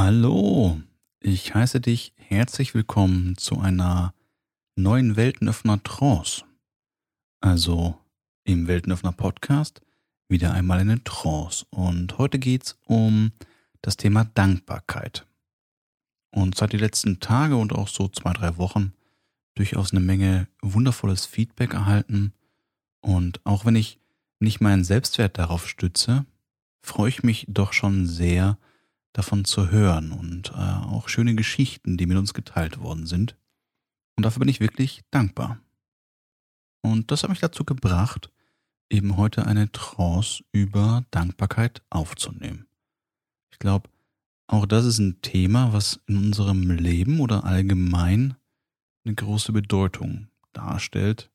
Hallo, ich heiße dich herzlich willkommen zu einer neuen Weltenöffner Trance. Also im Weltenöffner Podcast wieder einmal eine Trance. Und heute geht es um das Thema Dankbarkeit. Und seit die letzten Tage und auch so zwei, drei Wochen durchaus eine Menge wundervolles Feedback erhalten. Und auch wenn ich nicht meinen Selbstwert darauf stütze, freue ich mich doch schon sehr, davon zu hören und äh, auch schöne Geschichten, die mit uns geteilt worden sind. Und dafür bin ich wirklich dankbar. Und das hat mich dazu gebracht, eben heute eine Trance über Dankbarkeit aufzunehmen. Ich glaube, auch das ist ein Thema, was in unserem Leben oder allgemein eine große Bedeutung darstellt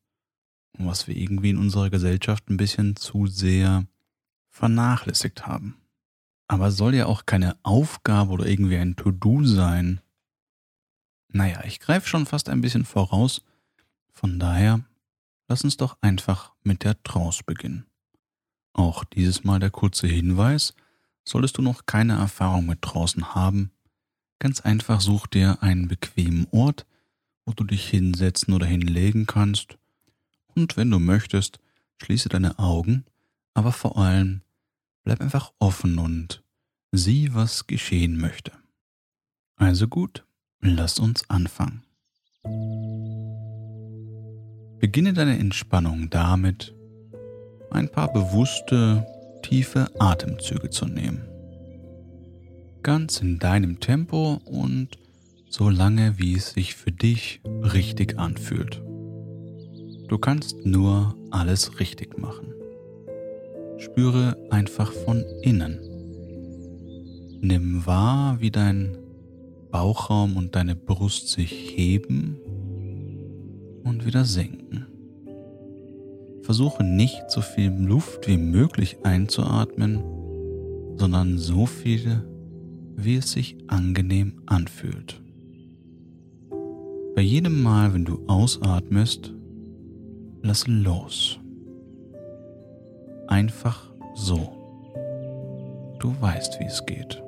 und was wir irgendwie in unserer Gesellschaft ein bisschen zu sehr vernachlässigt haben. Aber soll ja auch keine Aufgabe oder irgendwie ein To-Do sein. Naja, ich greife schon fast ein bisschen voraus. Von daher, lass uns doch einfach mit der Trance beginnen. Auch dieses Mal der kurze Hinweis, solltest du noch keine Erfahrung mit Trancen haben, ganz einfach such dir einen bequemen Ort, wo du dich hinsetzen oder hinlegen kannst. Und wenn du möchtest, schließe deine Augen, aber vor allem Bleib einfach offen und sieh, was geschehen möchte. Also gut, lass uns anfangen. Beginne deine Entspannung damit, ein paar bewusste, tiefe Atemzüge zu nehmen. Ganz in deinem Tempo und so lange, wie es sich für dich richtig anfühlt. Du kannst nur alles richtig machen. Spüre einfach von innen. Nimm wahr, wie dein Bauchraum und deine Brust sich heben und wieder senken. Versuche nicht so viel Luft wie möglich einzuatmen, sondern so viel, wie es sich angenehm anfühlt. Bei jedem Mal, wenn du ausatmest, lasse los. Einfach so. Du weißt, wie es geht.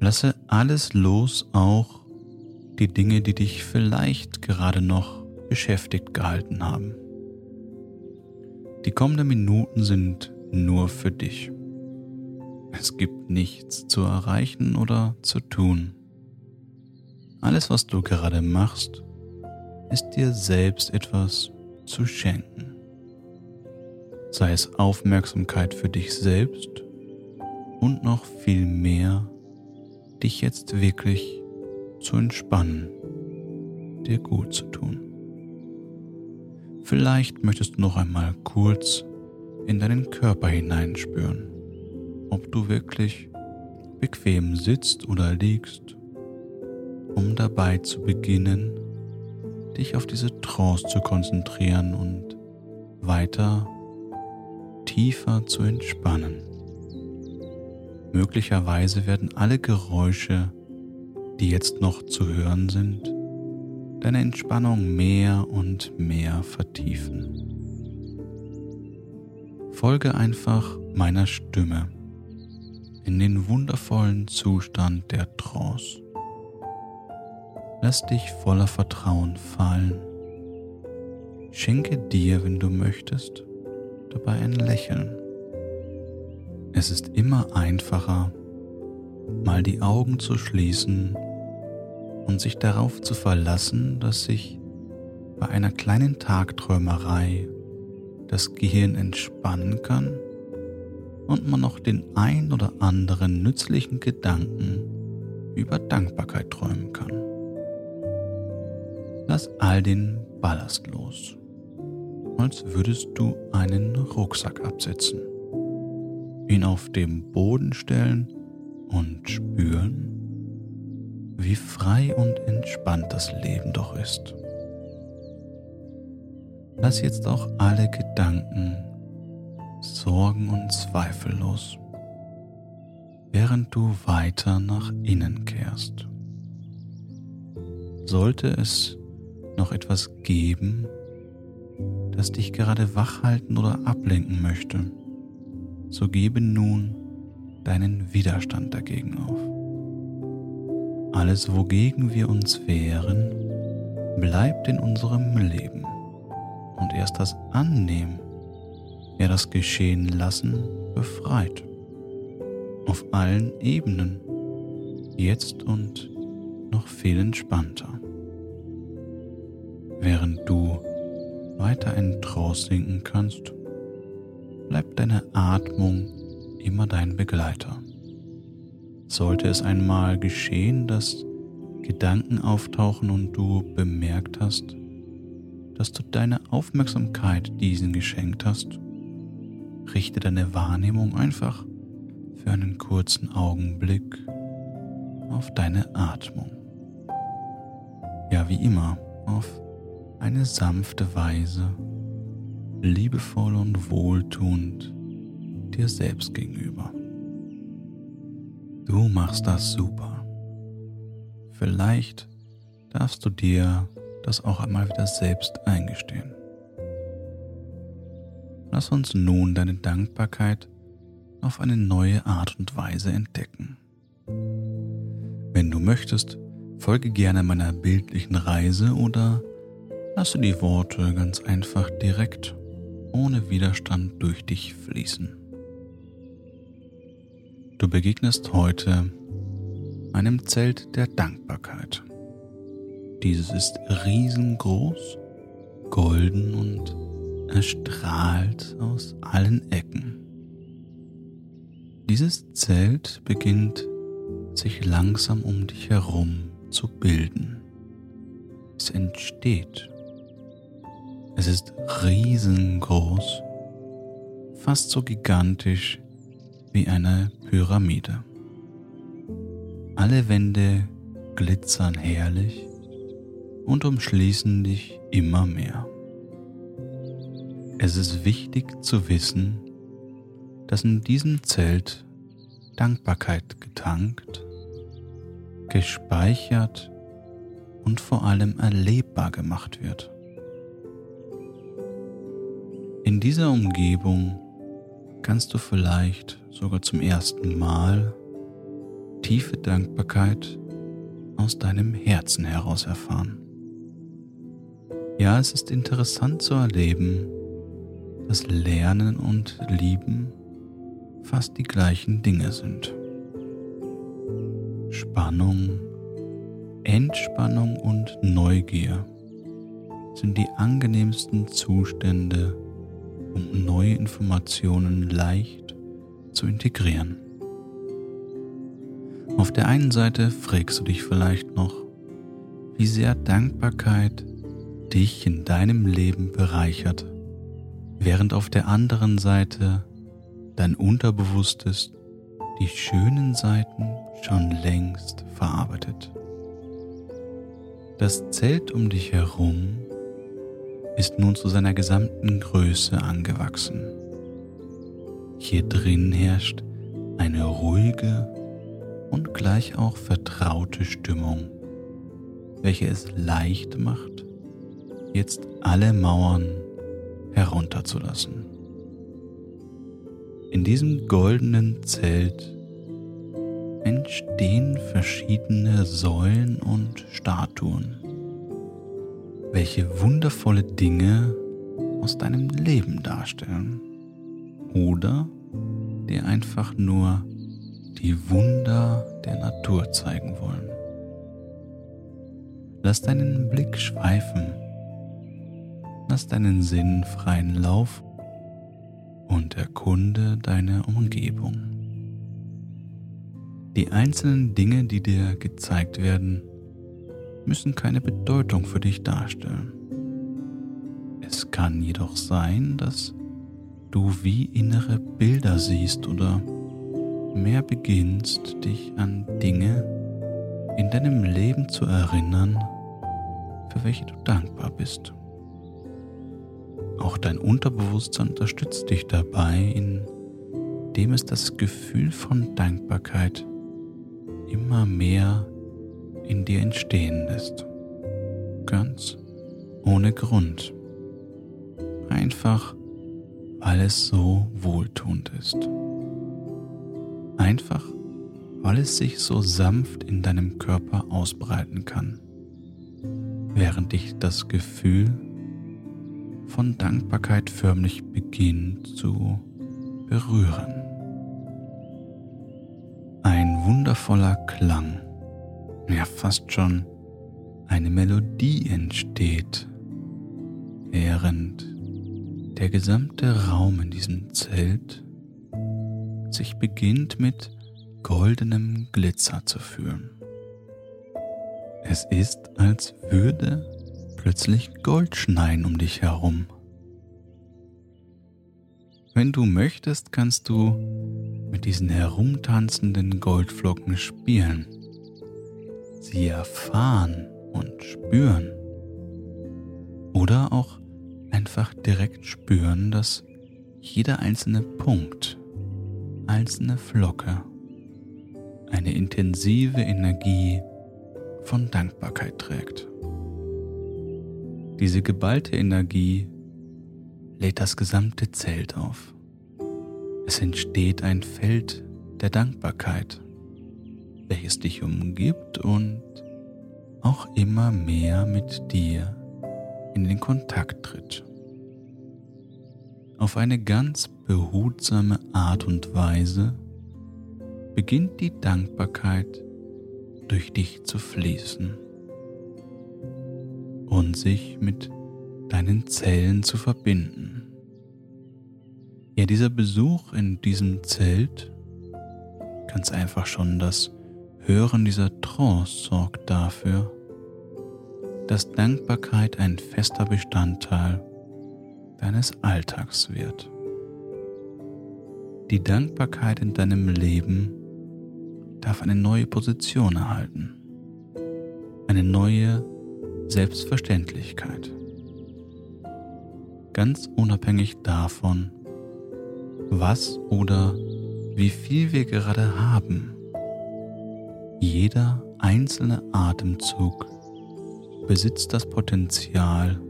Lasse alles los, auch die Dinge, die dich vielleicht gerade noch beschäftigt gehalten haben. Die kommenden Minuten sind nur für dich. Es gibt nichts zu erreichen oder zu tun. Alles, was du gerade machst, ist dir selbst etwas zu schenken sei es Aufmerksamkeit für dich selbst und noch viel mehr, dich jetzt wirklich zu entspannen, dir gut zu tun. Vielleicht möchtest du noch einmal kurz in deinen Körper hineinspüren, ob du wirklich bequem sitzt oder liegst, um dabei zu beginnen, dich auf diese Trance zu konzentrieren und weiter tiefer zu entspannen. Möglicherweise werden alle Geräusche, die jetzt noch zu hören sind, deine Entspannung mehr und mehr vertiefen. Folge einfach meiner Stimme in den wundervollen Zustand der Trance. Lass dich voller Vertrauen fallen. Schenke dir, wenn du möchtest, dabei ein Lächeln. Es ist immer einfacher, mal die Augen zu schließen und sich darauf zu verlassen, dass sich bei einer kleinen Tagträumerei das Gehirn entspannen kann und man noch den ein oder anderen nützlichen Gedanken über Dankbarkeit träumen kann. Lass all den Ballast los als würdest du einen Rucksack absetzen, ihn auf dem Boden stellen und spüren, wie frei und entspannt das Leben doch ist. Lass jetzt auch alle Gedanken, Sorgen und Zweifel los, während du weiter nach innen kehrst. Sollte es noch etwas geben, das dich gerade wach halten oder ablenken möchte, so gebe nun deinen Widerstand dagegen auf. Alles, wogegen wir uns wehren, bleibt in unserem Leben. Und erst das Annehmen, ja das Geschehen lassen, befreit. Auf allen Ebenen, jetzt und noch viel entspannter. Während du weiter in Trance sinken kannst, bleibt deine Atmung immer dein Begleiter. Sollte es einmal geschehen, dass Gedanken auftauchen und du bemerkt hast, dass du deine Aufmerksamkeit diesen geschenkt hast, richte deine Wahrnehmung einfach für einen kurzen Augenblick auf deine Atmung. Ja, wie immer, auf eine sanfte Weise, liebevoll und wohltuend dir selbst gegenüber. Du machst das super. Vielleicht darfst du dir das auch einmal wieder selbst eingestehen. Lass uns nun deine Dankbarkeit auf eine neue Art und Weise entdecken. Wenn du möchtest, folge gerne meiner bildlichen Reise oder lasse die Worte ganz einfach direkt, ohne Widerstand durch dich fließen. Du begegnest heute einem Zelt der Dankbarkeit. Dieses ist riesengroß, golden und erstrahlt aus allen Ecken. Dieses Zelt beginnt sich langsam um dich herum zu bilden. Es entsteht es ist riesengroß, fast so gigantisch wie eine Pyramide. Alle Wände glitzern herrlich und umschließen dich immer mehr. Es ist wichtig zu wissen, dass in diesem Zelt Dankbarkeit getankt, gespeichert und vor allem erlebbar gemacht wird. In dieser Umgebung kannst du vielleicht sogar zum ersten Mal tiefe Dankbarkeit aus deinem Herzen heraus erfahren. Ja, es ist interessant zu erleben, dass Lernen und Lieben fast die gleichen Dinge sind. Spannung, Entspannung und Neugier sind die angenehmsten Zustände, um neue Informationen leicht zu integrieren. Auf der einen Seite fragst du dich vielleicht noch, wie sehr Dankbarkeit dich in deinem Leben bereichert, während auf der anderen Seite dein Unterbewusstes die schönen Seiten schon längst verarbeitet. Das Zelt um dich herum ist nun zu seiner gesamten Größe angewachsen. Hier drin herrscht eine ruhige und gleich auch vertraute Stimmung, welche es leicht macht, jetzt alle Mauern herunterzulassen. In diesem goldenen Zelt entstehen verschiedene Säulen und Statuen welche wundervolle Dinge aus deinem Leben darstellen oder dir einfach nur die Wunder der Natur zeigen wollen. Lass deinen Blick schweifen, lass deinen Sinn freien Lauf und erkunde deine Umgebung. Die einzelnen Dinge, die dir gezeigt werden, müssen keine Bedeutung für dich darstellen. Es kann jedoch sein, dass du wie innere Bilder siehst oder mehr beginnst, dich an Dinge in deinem Leben zu erinnern, für welche du dankbar bist. Auch dein Unterbewusstsein unterstützt dich dabei, indem es das Gefühl von Dankbarkeit immer mehr in dir entstehen lässt. Ganz ohne Grund. Einfach, weil es so wohltuend ist. Einfach, weil es sich so sanft in deinem Körper ausbreiten kann, während dich das Gefühl von Dankbarkeit förmlich beginnt zu berühren. Ein wundervoller Klang, ja fast schon eine Melodie entsteht, während der gesamte Raum in diesem Zelt sich beginnt mit goldenem Glitzer zu fühlen. Es ist, als würde plötzlich Gold schneien um dich herum. Wenn du möchtest, kannst du mit diesen herumtanzenden Goldflocken spielen, sie erfahren und spüren. Oder auch einfach direkt spüren, dass jeder einzelne Punkt, einzelne Flocke eine intensive Energie von Dankbarkeit trägt. Diese geballte Energie lädt das gesamte Zelt auf. Es entsteht ein Feld der Dankbarkeit, welches dich umgibt und auch immer mehr mit dir in den Kontakt tritt. Auf eine ganz behutsame Art und Weise beginnt die Dankbarkeit durch dich zu fließen und sich mit deinen Zellen zu verbinden. Ja, dieser Besuch in diesem Zelt, ganz einfach schon das Hören dieser Trance sorgt dafür, dass Dankbarkeit ein fester Bestandteil deines Alltags wird. Die Dankbarkeit in deinem Leben darf eine neue Position erhalten, eine neue Selbstverständlichkeit. Ganz unabhängig davon, was oder wie viel wir gerade haben. Jeder einzelne Atemzug besitzt das Potenzial,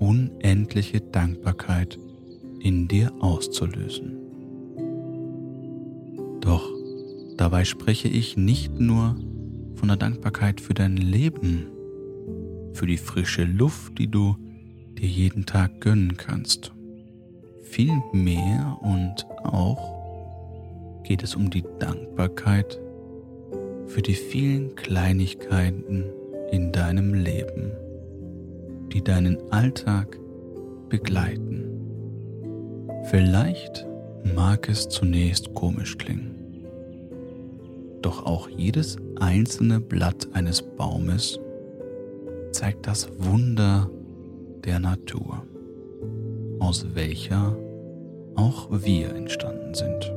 unendliche Dankbarkeit in dir auszulösen. Doch dabei spreche ich nicht nur von der Dankbarkeit für dein Leben, für die frische Luft, die du dir jeden Tag gönnen kannst. Vielmehr und auch geht es um die Dankbarkeit für die vielen Kleinigkeiten in deinem Leben, die deinen Alltag begleiten. Vielleicht mag es zunächst komisch klingen, doch auch jedes einzelne Blatt eines Baumes zeigt das Wunder der Natur, aus welcher auch wir entstanden sind.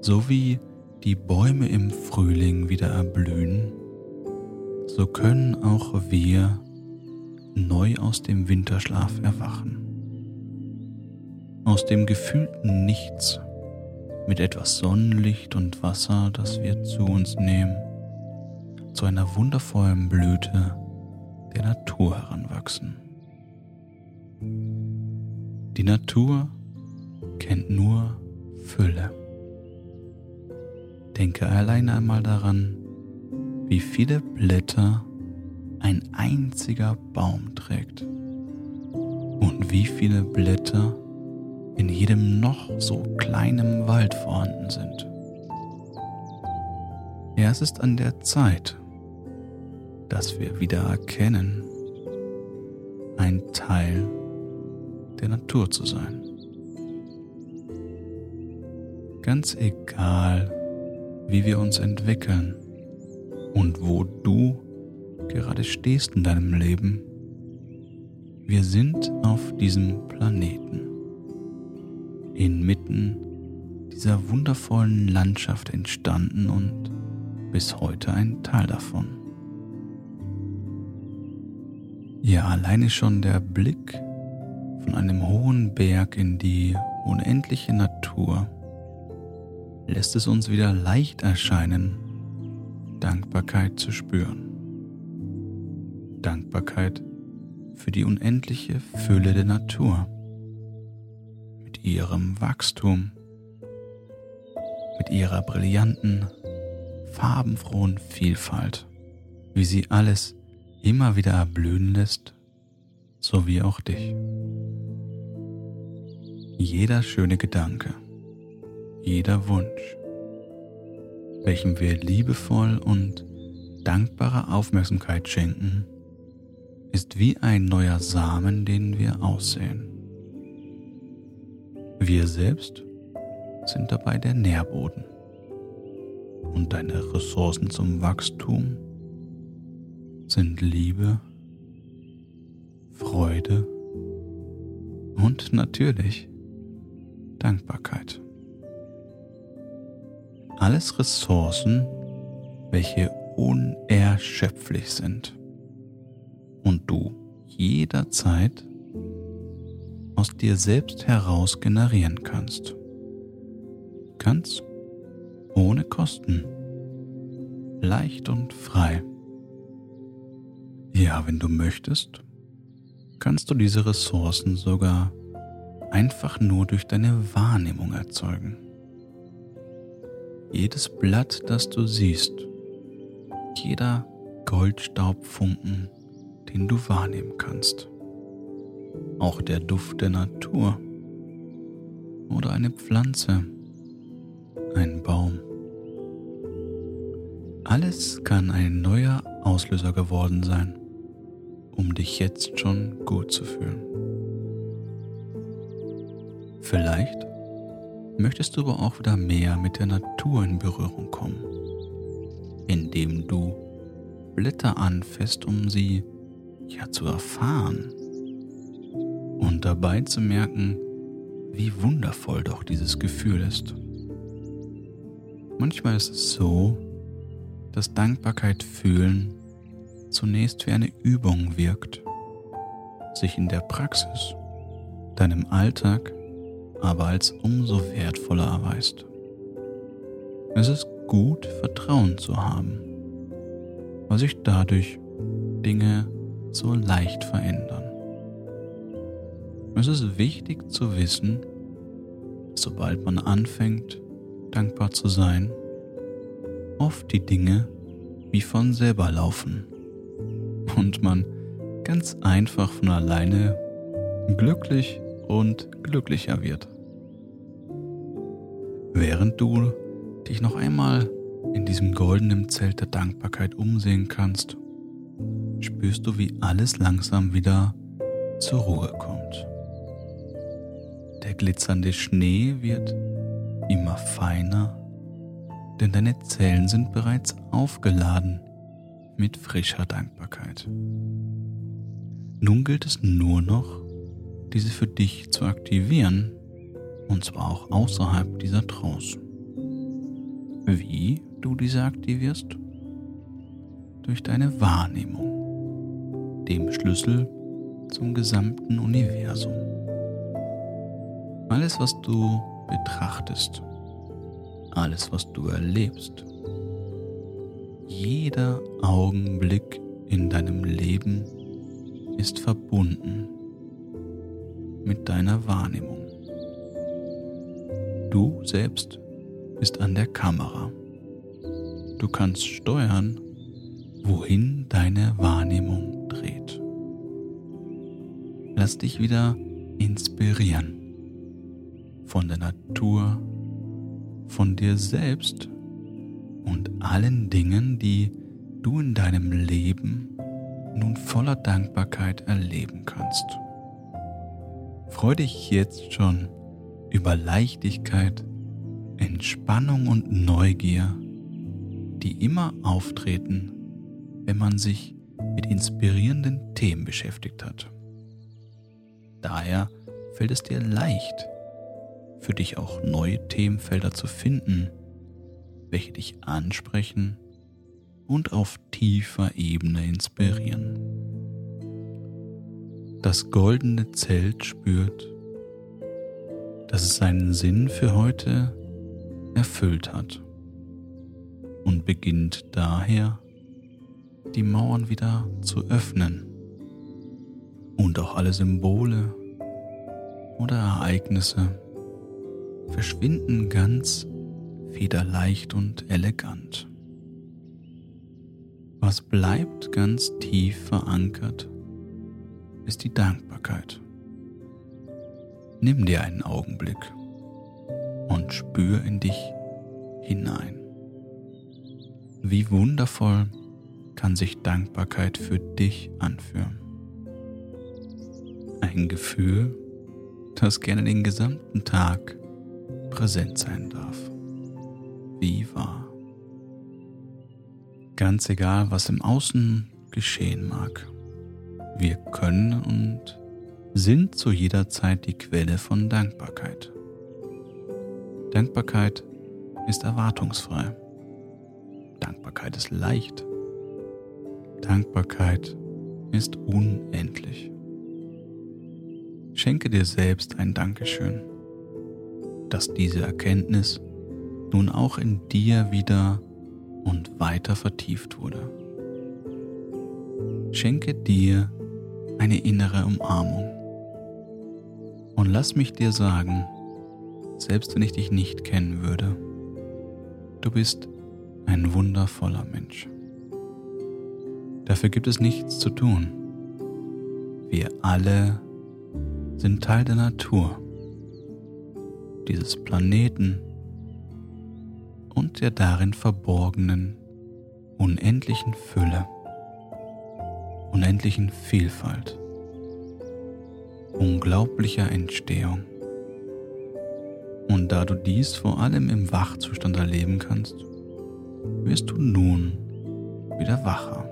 So wie die Bäume im Frühling wieder erblühen, so können auch wir neu aus dem Winterschlaf erwachen. Aus dem gefühlten Nichts mit etwas Sonnenlicht und Wasser, das wir zu uns nehmen, zu einer wundervollen Blüte der Natur heranwachsen. Die Natur kennt nur Fülle. Denke alleine einmal daran, wie viele Blätter ein einziger Baum trägt und wie viele Blätter in jedem noch so kleinen Wald vorhanden sind. Ja, es ist an der Zeit, dass wir wieder erkennen, ein Teil der Natur zu sein. Ganz egal, wie wir uns entwickeln und wo du gerade stehst in deinem Leben, wir sind auf diesem Planeten, inmitten dieser wundervollen Landschaft entstanden und bis heute ein Teil davon. Ja, alleine schon der Blick von einem hohen Berg in die unendliche Natur lässt es uns wieder leicht erscheinen, Dankbarkeit zu spüren. Dankbarkeit für die unendliche Fülle der Natur mit ihrem Wachstum, mit ihrer brillanten, farbenfrohen Vielfalt, wie sie alles immer wieder erblühen lässt, so wie auch dich. Jeder schöne Gedanke, jeder Wunsch, welchem wir liebevoll und dankbare Aufmerksamkeit schenken, ist wie ein neuer Samen, den wir aussehen. Wir selbst sind dabei der Nährboden und deine Ressourcen zum Wachstum sind Liebe, Freude und natürlich Dankbarkeit. Alles Ressourcen, welche unerschöpflich sind und du jederzeit aus dir selbst heraus generieren kannst. Ganz ohne Kosten. Leicht und frei. Ja, wenn du möchtest, kannst du diese Ressourcen sogar einfach nur durch deine Wahrnehmung erzeugen. Jedes Blatt, das du siehst, jeder Goldstaubfunken, den du wahrnehmen kannst. Auch der Duft der Natur oder eine Pflanze, ein Baum. Alles kann ein neuer Auslöser geworden sein, um dich jetzt schon gut zu fühlen. Vielleicht möchtest du aber auch wieder mehr mit der Natur in Berührung kommen, indem du Blätter anfasst, um sie ja zu erfahren und dabei zu merken, wie wundervoll doch dieses Gefühl ist. Manchmal ist es so, dass Dankbarkeit fühlen zunächst wie eine Übung wirkt, sich in der Praxis, deinem Alltag aber als umso wertvoller erweist. Es ist gut, Vertrauen zu haben, weil sich dadurch Dinge so leicht verändern. Es ist wichtig zu wissen, dass sobald man anfängt, dankbar zu sein, oft die Dinge wie von selber laufen und man ganz einfach von alleine glücklich und glücklicher wird. Während du dich noch einmal in diesem goldenen Zelt der Dankbarkeit umsehen kannst, spürst du, wie alles langsam wieder zur Ruhe kommt. Der glitzernde Schnee wird immer feiner, denn deine Zellen sind bereits aufgeladen mit frischer Dankbarkeit. Nun gilt es nur noch, diese für dich zu aktivieren, und zwar auch außerhalb dieser Trance. Wie du diese aktivierst? Durch deine Wahrnehmung, dem Schlüssel zum gesamten Universum. Alles, was du betrachtest, alles, was du erlebst, jeder Augenblick in deinem Leben ist verbunden mit deiner Wahrnehmung. Du selbst bist an der Kamera. Du kannst steuern, wohin deine Wahrnehmung dreht. Lass dich wieder inspirieren von der Natur, von dir selbst und allen Dingen, die du in deinem Leben nun voller Dankbarkeit erleben kannst. Freu dich jetzt schon über Leichtigkeit, Entspannung und Neugier, die immer auftreten, wenn man sich mit inspirierenden Themen beschäftigt hat. Daher fällt es dir leicht, für dich auch neue Themenfelder zu finden, welche dich ansprechen und auf tiefer Ebene inspirieren. Das goldene Zelt spürt, dass es seinen Sinn für heute erfüllt hat und beginnt daher, die Mauern wieder zu öffnen und auch alle Symbole oder Ereignisse verschwinden ganz federleicht und elegant. Was bleibt ganz tief verankert, ist die Dankbarkeit. Nimm dir einen Augenblick und spür in dich hinein. Wie wundervoll kann sich Dankbarkeit für dich anfühlen. Ein Gefühl, das gerne den gesamten Tag präsent sein darf. Wie wahr. Ganz egal, was im Außen geschehen mag. Wir können und sind zu jeder Zeit die Quelle von Dankbarkeit. Dankbarkeit ist erwartungsfrei. Dankbarkeit ist leicht. Dankbarkeit ist unendlich. Schenke dir selbst ein Dankeschön, dass diese Erkenntnis nun auch in dir wieder und weiter vertieft wurde. Schenke dir eine innere Umarmung. Und lass mich dir sagen, selbst wenn ich dich nicht kennen würde, du bist ein wundervoller Mensch. Dafür gibt es nichts zu tun. Wir alle sind Teil der Natur, dieses Planeten und der darin verborgenen unendlichen Fülle, unendlichen Vielfalt, unglaublicher Entstehung. Und da du dies vor allem im Wachzustand erleben kannst, wirst du nun wieder wacher.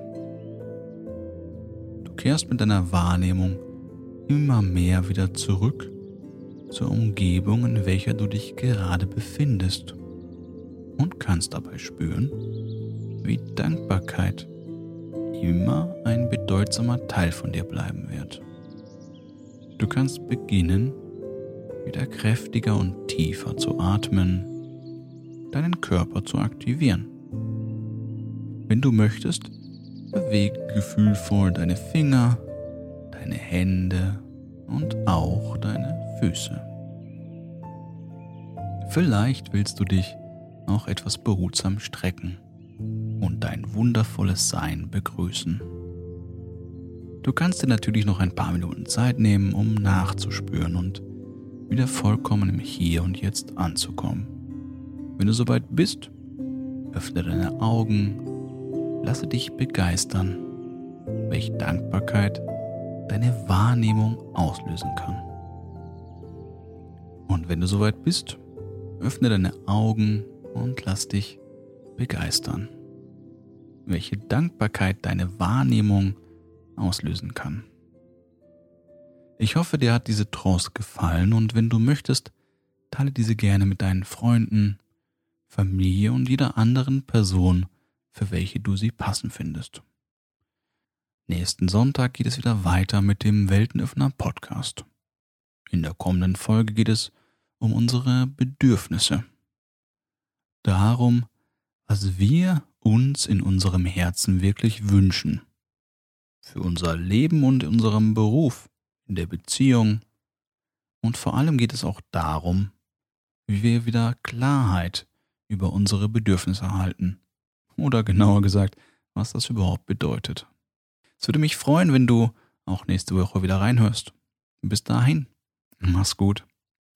Du kehrst mit deiner Wahrnehmung immer mehr wieder zurück zur Umgebung, in welcher du dich gerade befindest und kannst dabei spüren, wie Dankbarkeit immer ein bedeutsamer Teil von dir bleiben wird. Du kannst beginnen, wieder kräftiger und tiefer zu atmen, deinen Körper zu aktivieren. Wenn du möchtest, bewege gefühlvoll deine Finger, deine Hände und auch deine Füße. Vielleicht willst du dich auch etwas behutsam strecken und dein wundervolles Sein begrüßen. Du kannst dir natürlich noch ein paar Minuten Zeit nehmen, um nachzuspüren und wieder vollkommen im Hier und Jetzt anzukommen. Wenn du soweit bist, öffne deine Augen, lasse dich begeistern, welche Dankbarkeit deine Wahrnehmung auslösen kann. Und wenn du soweit bist, öffne deine Augen und lass dich begeistern, welche Dankbarkeit deine Wahrnehmung auslösen kann. Ich hoffe, dir hat diese Trance gefallen und wenn du möchtest, teile diese gerne mit deinen Freunden, Familie und jeder anderen Person, für welche du sie passend findest. Nächsten Sonntag geht es wieder weiter mit dem Weltenöffner Podcast. In der kommenden Folge geht es um unsere Bedürfnisse. Darum, was wir uns in unserem Herzen wirklich wünschen. Für unser Leben und in unserem Beruf, in der Beziehung. Und vor allem geht es auch darum, wie wir wieder Klarheit über unsere Bedürfnisse erhalten. Oder genauer gesagt, was das überhaupt bedeutet. Es würde mich freuen, wenn du auch nächste Woche wieder reinhörst. Bis dahin, mach's gut.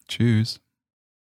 Tschüss.